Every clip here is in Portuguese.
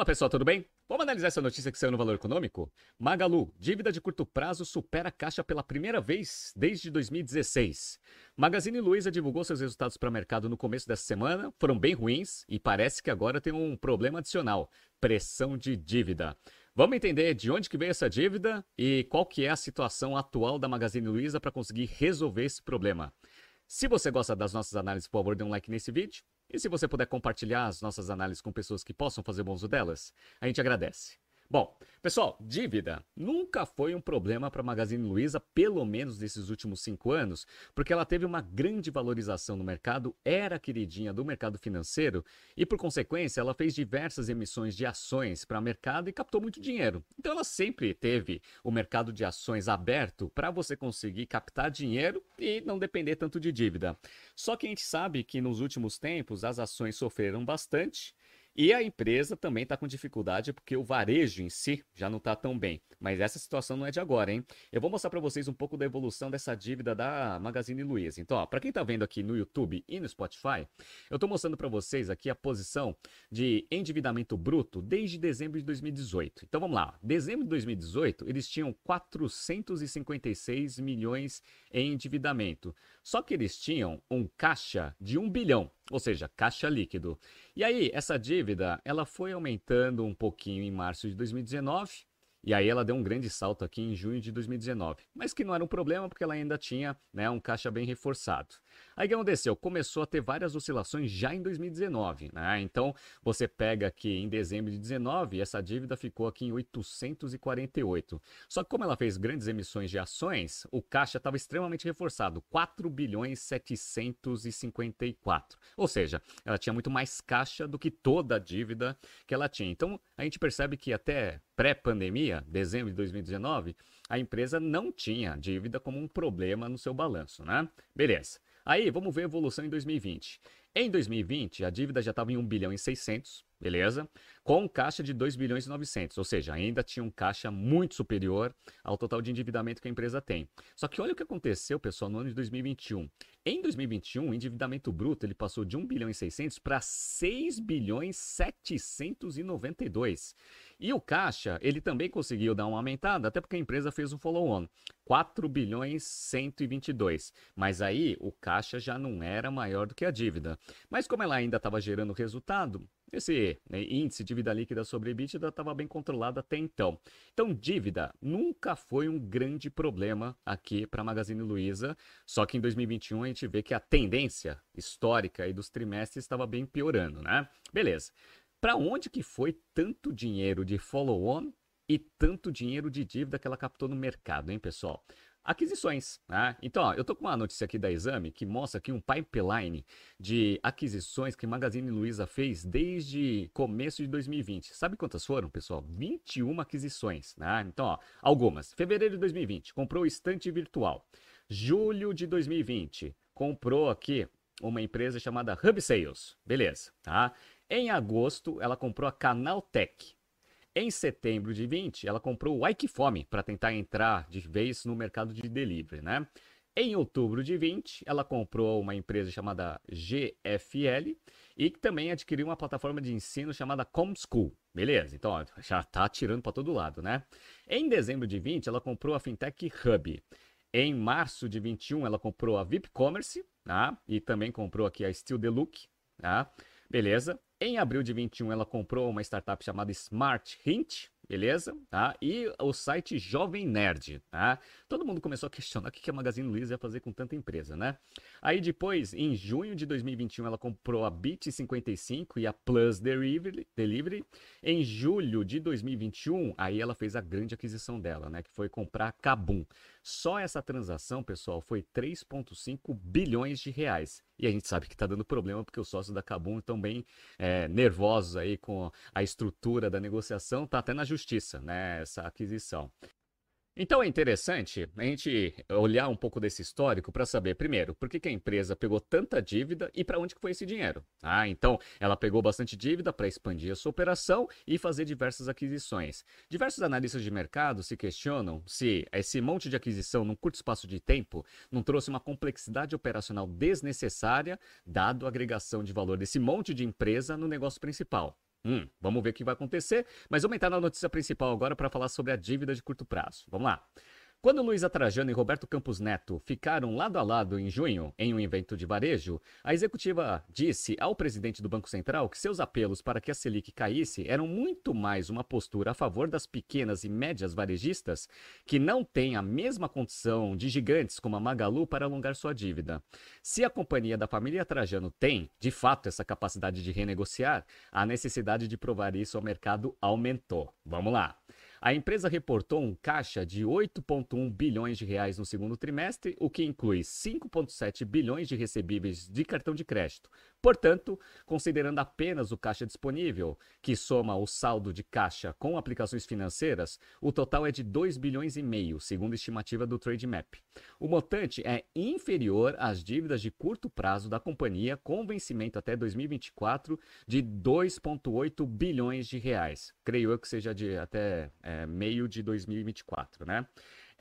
Fala pessoal, tudo bem? Vamos analisar essa notícia que saiu no Valor Econômico? Magalu, dívida de curto prazo supera a caixa pela primeira vez desde 2016. Magazine Luiza divulgou seus resultados para o mercado no começo dessa semana, foram bem ruins e parece que agora tem um problema adicional, pressão de dívida. Vamos entender de onde que veio essa dívida e qual que é a situação atual da Magazine Luiza para conseguir resolver esse problema. Se você gosta das nossas análises, por favor, dê um like nesse vídeo. E se você puder compartilhar as nossas análises com pessoas que possam fazer bom uso delas, a gente agradece. Bom, pessoal, dívida nunca foi um problema para a Magazine Luiza, pelo menos nesses últimos cinco anos, porque ela teve uma grande valorização no mercado, era queridinha do mercado financeiro e, por consequência, ela fez diversas emissões de ações para o mercado e captou muito dinheiro. Então, ela sempre teve o mercado de ações aberto para você conseguir captar dinheiro e não depender tanto de dívida. Só que a gente sabe que nos últimos tempos as ações sofreram bastante e a empresa também está com dificuldade porque o varejo em si já não está tão bem. Mas essa situação não é de agora, hein? Eu vou mostrar para vocês um pouco da evolução dessa dívida da Magazine Luiza. Então, para quem está vendo aqui no YouTube e no Spotify, eu estou mostrando para vocês aqui a posição de endividamento bruto desde dezembro de 2018. Então, vamos lá. Dezembro de 2018, eles tinham 456 milhões em endividamento. Só que eles tinham um caixa de 1 bilhão ou seja, caixa líquido. E aí, essa dívida, ela foi aumentando um pouquinho em março de 2019, e aí ela deu um grande salto aqui em junho de 2019, mas que não era um problema porque ela ainda tinha né, um caixa bem reforçado. Aí o que aconteceu? Começou a ter várias oscilações já em 2019, né? Então você pega aqui em dezembro de 19, essa dívida ficou aqui em 848. Só que como ela fez grandes emissões de ações, o caixa estava extremamente reforçado, 4 bilhões 754. Ou seja, ela tinha muito mais caixa do que toda a dívida que ela tinha. Então a gente percebe que até pré-pandemia, dezembro de 2019, a empresa não tinha dívida como um problema no seu balanço, né? Beleza. Aí, vamos ver a evolução em 2020. Em 2020, a dívida já estava em 1 bilhão e 600, beleza? Com caixa de 2 bilhões e 900, ou seja, ainda tinha um caixa muito superior ao total de endividamento que a empresa tem. Só que olha o que aconteceu, pessoal, no ano de 2021. Em 2021, o endividamento bruto ele passou de 1 bilhão e 600 para 6 bilhões 792. E o caixa, ele também conseguiu dar uma aumentada, até porque a empresa fez um follow-on, 4 bilhões 122. Mas aí o caixa já não era maior do que a dívida. Mas como ela ainda estava gerando resultado, esse né, índice de dívida líquida sobre EBITDA estava bem controlado até então. Então, dívida nunca foi um grande problema aqui para a Magazine Luiza, só que em 2021 a gente vê que a tendência histórica dos trimestres estava bem piorando, né? Beleza. Para onde que foi tanto dinheiro de follow-on e tanto dinheiro de dívida que ela captou no mercado, hein, pessoal? Aquisições. Né? Então, ó, eu tô com uma notícia aqui da Exame que mostra aqui um pipeline de aquisições que Magazine Luiza fez desde começo de 2020. Sabe quantas foram, pessoal? 21 aquisições. Né? Então, ó, algumas. Fevereiro de 2020, comprou estante virtual. Julho de 2020, comprou aqui uma empresa chamada Hub Sales. Beleza, tá? Em agosto, ela comprou a Canaltech. Em setembro de 20, ela comprou o Ikefome para tentar entrar de vez no mercado de delivery, né? Em outubro de 20, ela comprou uma empresa chamada GFL e também adquiriu uma plataforma de ensino chamada ComSchool. Beleza, então ó, já está tirando para todo lado, né? Em dezembro de 20, ela comprou a Fintech Hub. Em março de 21, ela comprou a VIP Commerce, tá? E também comprou aqui a Steel Deluxe, tá? Beleza. Em abril de 21, ela comprou uma startup chamada Smart Hint, beleza? Tá? E o site Jovem Nerd, tá? Todo mundo começou a questionar o que a Magazine Luiza ia fazer com tanta empresa, né? Aí depois, em junho de 2021, ela comprou a Bit55 e a Plus Delivery. Em julho de 2021, aí ela fez a grande aquisição dela, né? Que foi comprar a Kabum. Só essa transação, pessoal, foi 3,5 bilhões de reais. E a gente sabe que está dando problema porque os sócios da Kabum estão bem é, nervosos aí com a estrutura da negociação, tá até na justiça, né, essa aquisição. Então é interessante a gente olhar um pouco desse histórico para saber, primeiro, por que, que, a empresa pegou tanta dívida e para onde que foi esse dinheiro. Ah, então ela pegou bastante dívida para expandir a sua operação e fazer diversas aquisições. Diversos analistas de mercado se questionam se esse monte de aquisição num curto espaço de tempo não trouxe uma complexidade operacional desnecessária, dado a agregação de valor desse monte de empresa no negócio principal. Hum, vamos ver o que vai acontecer. Mas vamos entrar na notícia principal agora para falar sobre a dívida de curto prazo. Vamos lá. Quando Luísa Trajano e Roberto Campos Neto ficaram lado a lado em junho, em um evento de varejo, a executiva disse ao presidente do Banco Central que seus apelos para que a Selic caísse eram muito mais uma postura a favor das pequenas e médias varejistas que não têm a mesma condição de gigantes como a Magalu para alongar sua dívida. Se a companhia da família Trajano tem, de fato, essa capacidade de renegociar, a necessidade de provar isso ao mercado aumentou. Vamos lá. A empresa reportou um caixa de 8,1 bilhões de reais no segundo trimestre, o que inclui 5,7 bilhões de recebíveis de cartão de crédito. Portanto, considerando apenas o caixa disponível, que soma o saldo de caixa com aplicações financeiras, o total é de 2 bilhões e meio, segundo a estimativa do Trademap. O montante é inferior às dívidas de curto prazo da companhia com vencimento até 2024 de 2,8 bilhões de reais. Creio eu que seja de até é, meio de 2024, né?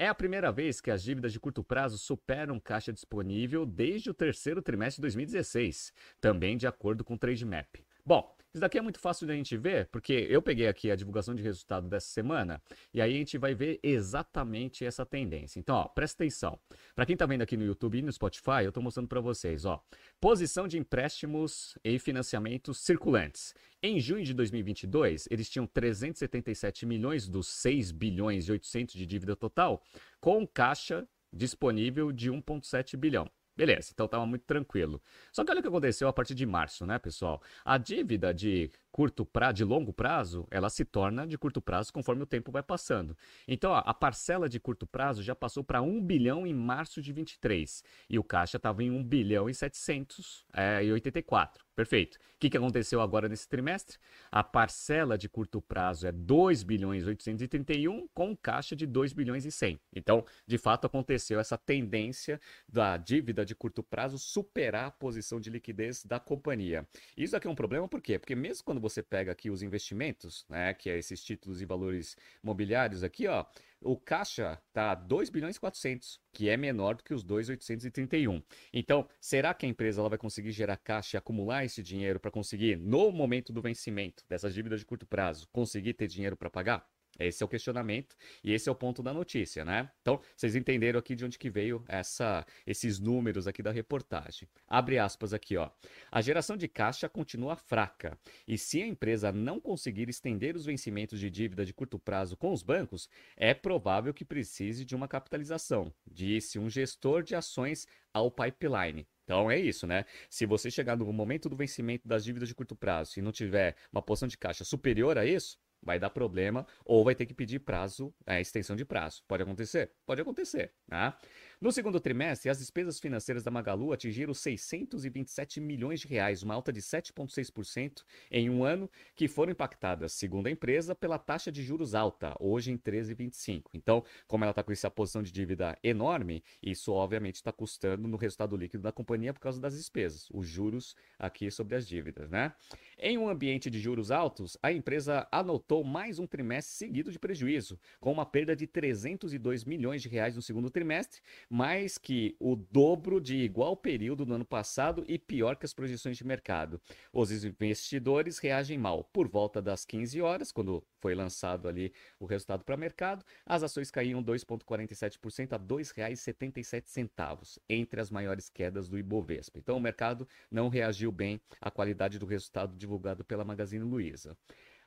É a primeira vez que as dívidas de curto prazo superam caixa disponível desde o terceiro trimestre de 2016, também de acordo com o Trademap. Bom, isso daqui é muito fácil de a gente ver, porque eu peguei aqui a divulgação de resultado dessa semana e aí a gente vai ver exatamente essa tendência. Então, ó, presta atenção. Para quem está vendo aqui no YouTube e no Spotify, eu estou mostrando para vocês, ó, posição de empréstimos e financiamentos circulantes. Em junho de 2022, eles tinham 377 milhões dos 6 bilhões e 800 de dívida total, com caixa disponível de 1,7 bilhão. Beleza, então estava muito tranquilo. Só que olha o que aconteceu a partir de março, né, pessoal? A dívida de curto prazo, de longo prazo, ela se torna de curto prazo conforme o tempo vai passando. Então, ó, a parcela de curto prazo já passou para 1 bilhão em março de 23 e o caixa estava em 1 bilhão e 784. Perfeito. O que, que aconteceu agora nesse trimestre? A parcela de curto prazo é 2 bilhões 831 com caixa de 2 bilhões e 100. Então, de fato, aconteceu essa tendência da dívida de curto prazo superar a posição de liquidez da companhia. Isso aqui é um problema por quê? Porque mesmo quando você pega aqui os investimentos, né, que é esses títulos e valores mobiliários aqui, ó, o caixa tá 2 bilhões e 400, que é menor do que os 2,831. Então, será que a empresa ela vai conseguir gerar caixa e acumular esse dinheiro para conseguir, no momento do vencimento dessas dívidas de curto prazo, conseguir ter dinheiro para pagar? Esse é o questionamento e esse é o ponto da notícia, né? Então, vocês entenderam aqui de onde que veio essa, esses números aqui da reportagem. Abre aspas aqui, ó. A geração de caixa continua fraca e se a empresa não conseguir estender os vencimentos de dívida de curto prazo com os bancos, é provável que precise de uma capitalização, disse um gestor de ações ao pipeline. Então é isso, né? Se você chegar no momento do vencimento das dívidas de curto prazo e não tiver uma posição de caixa superior a isso, vai dar problema ou vai ter que pedir prazo, é, extensão de prazo. Pode acontecer? Pode acontecer, né? No segundo trimestre, as despesas financeiras da Magalu atingiram 627 milhões de reais, uma alta de 7,6% em um ano, que foram impactadas, segundo a empresa, pela taxa de juros alta, hoje em 13,25. Então, como ela está com essa posição de dívida enorme, isso obviamente está custando no resultado líquido da companhia por causa das despesas, os juros aqui sobre as dívidas, né? Em um ambiente de juros altos, a empresa anotou mais um trimestre seguido de prejuízo, com uma perda de 302 milhões de reais no segundo trimestre, mais que o dobro de igual período do ano passado e pior que as projeções de mercado. Os investidores reagem mal. Por volta das 15 horas, quando foi lançado ali o resultado para mercado, as ações caíam 2,47% a R$ 2,77, entre as maiores quedas do Ibovespa. Então o mercado não reagiu bem à qualidade do resultado divulgado pela Magazine Luiza.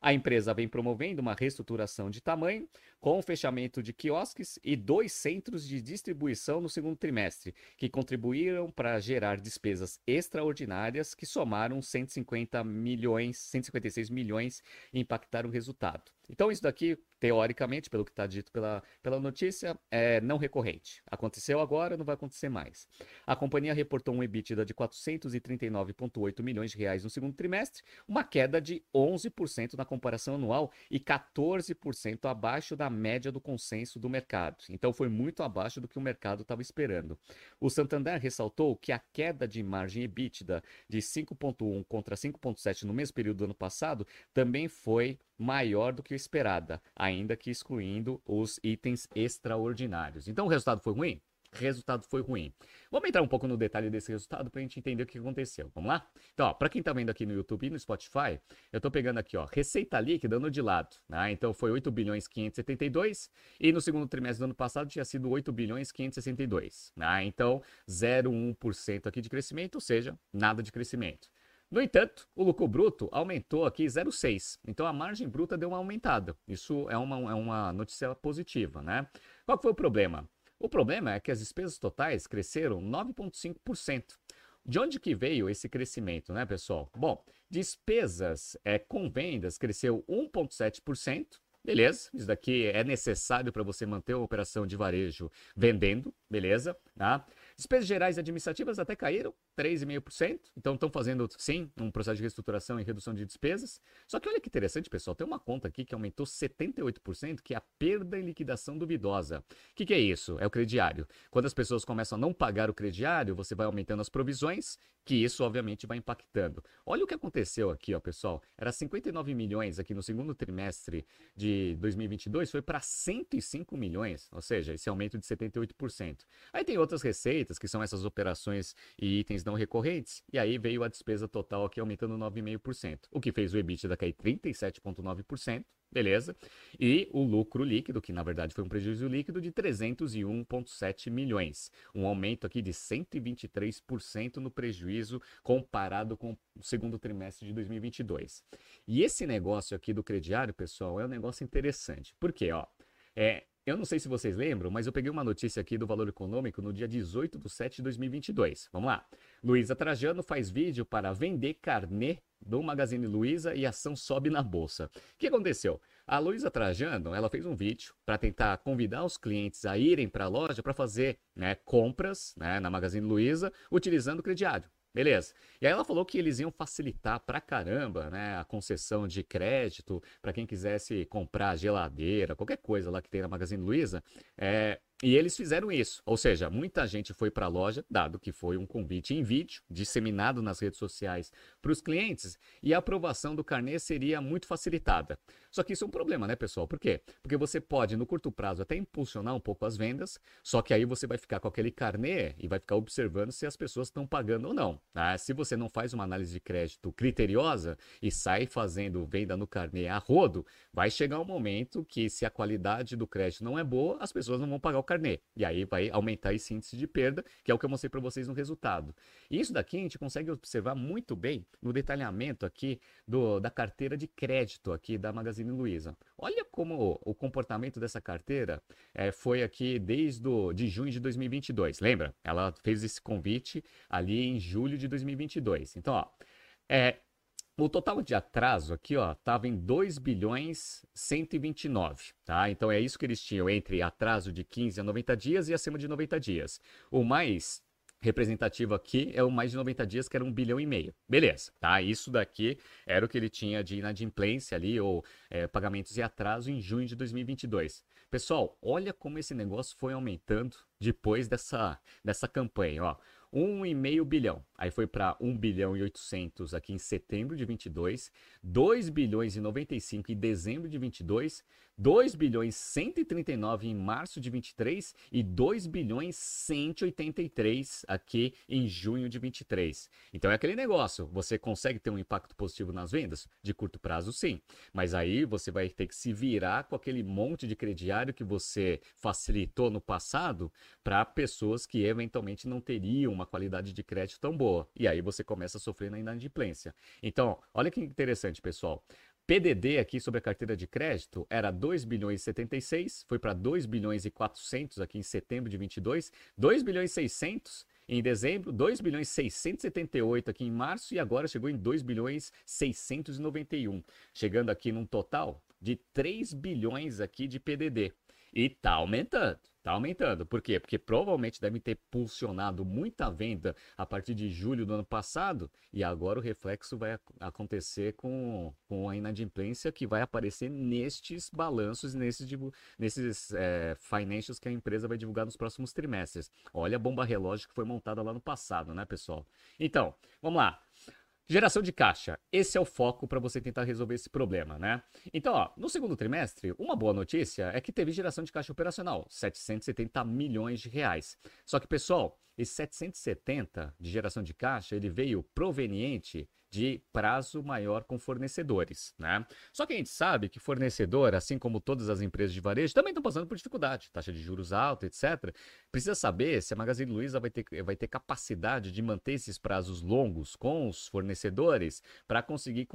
A empresa vem promovendo uma reestruturação de tamanho, com o fechamento de quiosques e dois centros de distribuição no segundo trimestre, que contribuíram para gerar despesas extraordinárias que somaram 150 milhões, 156 milhões e impactaram o resultado. Então, isso daqui, teoricamente, pelo que está dito pela, pela notícia, é não recorrente. Aconteceu agora, não vai acontecer mais. A companhia reportou um EBITDA de 439,8 milhões de reais no segundo trimestre, uma queda de 11% na comparação anual e 14% abaixo da média do consenso do mercado. Então, foi muito abaixo do que o mercado estava esperando. O Santander ressaltou que a queda de margem EBITDA de 5,1 contra 5,7 no mesmo período do ano passado também foi maior do que o esperada, ainda que excluindo os itens extraordinários. Então o resultado foi ruim? resultado foi ruim. Vamos entrar um pouco no detalhe desse resultado para a gente entender o que aconteceu. Vamos lá? Então, para quem está vendo aqui no YouTube e no Spotify, eu estou pegando aqui, ó, receita líquida no de lado. Né? Então, foi 8 bilhões 572 e no segundo trimestre do ano passado tinha sido 8 bilhões 562. Né? Então, 0,1% aqui de crescimento, ou seja, nada de crescimento. No entanto, o lucro bruto aumentou aqui 0,6. Então a margem bruta deu uma aumentada. Isso é uma, é uma notícia positiva, né? Qual foi o problema? O problema é que as despesas totais cresceram 9,5%. De onde que veio esse crescimento, né, pessoal? Bom, despesas é, com vendas cresceu 1,7%. Beleza, isso daqui é necessário para você manter a operação de varejo vendendo, beleza? Tá? Despesas gerais administrativas até caíram 3,5%. Então estão fazendo, sim, um processo de reestruturação e redução de despesas. Só que olha que interessante, pessoal, tem uma conta aqui que aumentou 78%, que é a perda em liquidação duvidosa. O que, que é isso? É o crediário. Quando as pessoas começam a não pagar o crediário, você vai aumentando as provisões, que isso obviamente vai impactando. Olha o que aconteceu aqui, ó, pessoal. Era 59 milhões aqui no segundo trimestre de 2022, foi para 105 milhões, ou seja, esse aumento de 78%. Aí tem outras receitas, que são essas operações e itens não recorrentes, e aí veio a despesa total aqui aumentando 9,5%, o que fez o EBITDA cair 37,9%, beleza? E o lucro líquido, que na verdade foi um prejuízo líquido de 301,7 milhões, um aumento aqui de 123% no prejuízo comparado com o segundo trimestre de 2022. E esse negócio aqui do crediário, pessoal, é um negócio interessante. Por quê? Ó, é, eu não sei se vocês lembram, mas eu peguei uma notícia aqui do Valor Econômico no dia 18 de 7 de 2022. Vamos lá. Luísa Trajano faz vídeo para vender carnê do Magazine Luiza e a ação sobe na bolsa. O que aconteceu? A Luísa Trajano, ela fez um vídeo para tentar convidar os clientes a irem para a loja para fazer né, compras né, na Magazine Luiza utilizando o crediário. Beleza. E aí ela falou que eles iam facilitar pra caramba, né, a concessão de crédito para quem quisesse comprar geladeira, qualquer coisa lá que tem na Magazine Luiza. É, e eles fizeram isso, ou seja, muita gente foi para a loja, dado que foi um convite em vídeo, disseminado nas redes sociais para os clientes, e a aprovação do carnê seria muito facilitada. Só que isso é um problema, né, pessoal? Por quê? Porque você pode, no curto prazo, até impulsionar um pouco as vendas, só que aí você vai ficar com aquele carnê e vai ficar observando se as pessoas estão pagando ou não. Tá? Se você não faz uma análise de crédito criteriosa e sai fazendo venda no carnê a rodo, vai chegar um momento que, se a qualidade do crédito não é boa, as pessoas não vão pagar o carnê. E aí vai aumentar esse índice de perda, que é o que eu mostrei para vocês no resultado. E isso daqui a gente consegue observar muito bem no detalhamento aqui do, da carteira de crédito aqui da Magazine Luiza. Olha como o, o comportamento dessa carteira é, foi aqui desde do, de junho de 2022. Lembra? Ela fez esse convite ali em julho de 2022. Então, ó, é, o total de atraso aqui, ó, estava em 2 bilhões 129, tá? Então é isso que eles tinham entre atraso de 15 a 90 dias e acima de 90 dias. O mais representativo aqui é o mais de 90 dias, que era um bilhão e meio. Beleza, tá? Isso daqui era o que ele tinha de inadimplência ali, ou é, pagamentos e atraso em junho de 2022. Pessoal, olha como esse negócio foi aumentando depois dessa, dessa campanha, ó. 1,5 bilhão. Aí foi para 1 bilhão e 800 aqui em setembro de 22, 2 bilhões e 95 em dezembro de 22, 2 bilhões 139 em março de 23 e 2 bilhões 183 aqui em junho de 23. Então é aquele negócio, você consegue ter um impacto positivo nas vendas? De curto prazo, sim. Mas aí você vai ter que se virar com aquele monte de crediário que você facilitou no passado para pessoas que eventualmente não teriam uma qualidade de crédito tão boa. E aí você começa a sofrer na inadimplência. Então, olha que interessante, pessoal. PDD aqui sobre a carteira de crédito era 2 bilhões e 76, foi para 2 bilhões e 400 aqui em setembro de 22, 2 bilhões e 600 em dezembro, 2 bilhões e 678 aqui em março e agora chegou em 2 bilhões 691, chegando aqui num total de 3 bilhões aqui de PDD. E tá aumentando. Tá aumentando. Por quê? Porque provavelmente deve ter pulsionado muita venda a partir de julho do ano passado e agora o reflexo vai acontecer com, com a inadimplência que vai aparecer nestes balanços, nesses, nesses é, financials que a empresa vai divulgar nos próximos trimestres. Olha a bomba relógio que foi montada lá no passado, né, pessoal? Então, vamos lá. Geração de caixa. Esse é o foco para você tentar resolver esse problema, né? Então, ó, no segundo trimestre, uma boa notícia é que teve geração de caixa operacional, 770 milhões de reais. Só que, pessoal, esse 770 de geração de caixa, ele veio proveniente de prazo maior com fornecedores, né? Só que a gente sabe que fornecedor, assim como todas as empresas de varejo, também estão passando por dificuldade, taxa de juros alta, etc. Precisa saber se a Magazine Luiza vai ter, vai ter capacidade de manter esses prazos longos com os fornecedores para conseguir,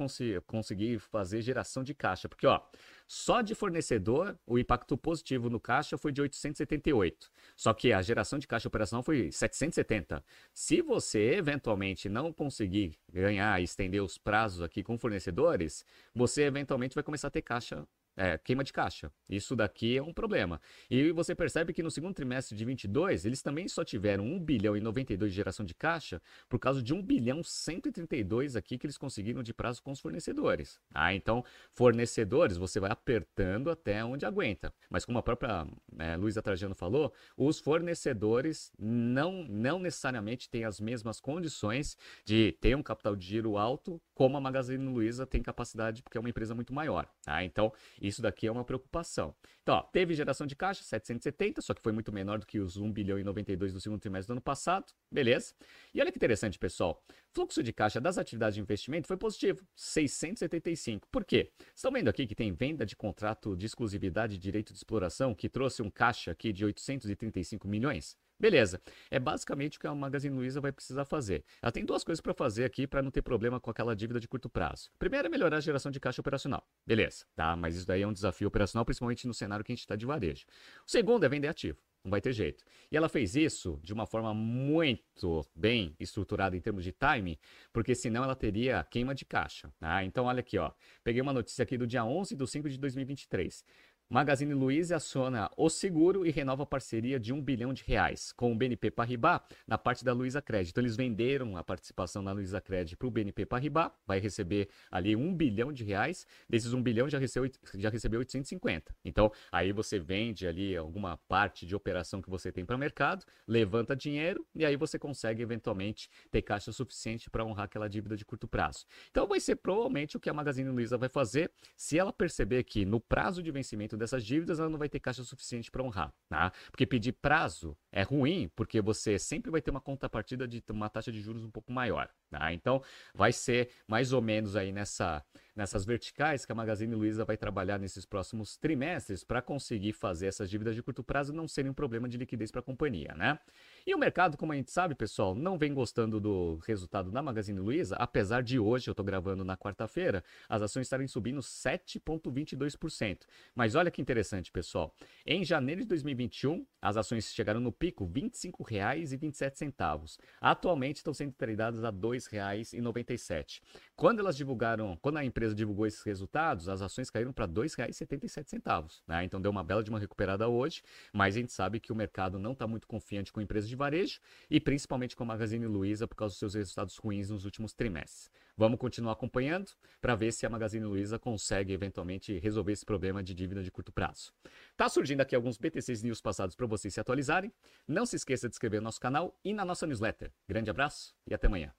conseguir fazer geração de caixa, porque ó, só de fornecedor, o impacto positivo no caixa foi de 878. Só que a geração de caixa operacional foi 770. Se você eventualmente não conseguir ganhar e estender os prazos aqui com fornecedores, você eventualmente vai começar a ter caixa é, queima de caixa. Isso daqui é um problema. E você percebe que no segundo trimestre de 22, eles também só tiveram 1 bilhão e 92 de geração de caixa por causa de 1 bilhão 132 aqui que eles conseguiram de prazo com os fornecedores. Ah, então, fornecedores, você vai apertando até onde aguenta. Mas como a própria é, Luísa Trajano falou, os fornecedores não, não necessariamente têm as mesmas condições de ter um capital de giro alto como a Magazine Luiza tem capacidade, porque é uma empresa muito maior. Tá? Então, isso daqui é uma preocupação. Então, ó, teve geração de caixa, 770, só que foi muito menor do que os 1 bilhão e 92 do segundo trimestre do ano passado. Beleza? E olha que interessante, pessoal. Fluxo de caixa das atividades de investimento foi positivo, 675. Por quê? Estão vendo aqui que tem venda de contrato de exclusividade de direito de exploração que trouxe um caixa aqui de 835 milhões? Beleza. É basicamente o que a Magazine Luiza vai precisar fazer. Ela tem duas coisas para fazer aqui para não ter problema com aquela dívida de curto prazo. Primeiro é melhorar a geração de caixa operacional. Beleza, tá? Mas isso daí é um desafio operacional, principalmente no cenário que a gente está de varejo. O segundo é vender ativo. Não vai ter jeito. E ela fez isso de uma forma muito bem estruturada em termos de time, porque senão ela teria queima de caixa. Tá? Então, olha aqui, ó. Peguei uma notícia aqui do dia 11 de 5 de 2023. Magazine Luiza aciona o seguro e renova a parceria de um bilhão de reais com o BNP Paribas na parte da Luiza Crédito. Então, eles venderam a participação na Luiza Crédito para o BNP Paribas, vai receber ali um bilhão de reais. Desses um bilhão já recebeu, já recebeu 850. Então, aí você vende ali alguma parte de operação que você tem para o mercado, levanta dinheiro e aí você consegue eventualmente ter caixa suficiente para honrar aquela dívida de curto prazo. Então, vai ser provavelmente o que a Magazine Luiza vai fazer se ela perceber que no prazo de vencimento dessas dívidas, ela não vai ter caixa suficiente para honrar, tá? Porque pedir prazo é ruim, porque você sempre vai ter uma contrapartida de uma taxa de juros um pouco maior, tá? Então, vai ser mais ou menos aí nessa nessas verticais que a Magazine Luiza vai trabalhar nesses próximos trimestres para conseguir fazer essas dívidas de curto prazo não serem um problema de liquidez para a companhia, né? E o mercado, como a gente sabe, pessoal, não vem gostando do resultado da Magazine Luiza, apesar de hoje, eu estou gravando na quarta-feira, as ações estarem subindo 7,22%. Mas olha que interessante, pessoal. Em janeiro de 2021, as ações chegaram no pico R$ 25,27. Atualmente estão sendo tradeadas a R$ 2,97. Quando elas divulgaram, quando a empresa divulgou esses resultados, as ações caíram para R$ 2,77. Né? Então deu uma bela de uma recuperada hoje, mas a gente sabe que o mercado não está muito confiante com empresas de varejo e principalmente com a Magazine Luiza por causa dos seus resultados ruins nos últimos trimestres. Vamos continuar acompanhando para ver se a Magazine Luiza consegue eventualmente resolver esse problema de dívida de curto prazo. Tá surgindo aqui alguns BTCs News passados para vocês se atualizarem. Não se esqueça de inscrever no nosso canal e na nossa newsletter. Grande abraço e até amanhã.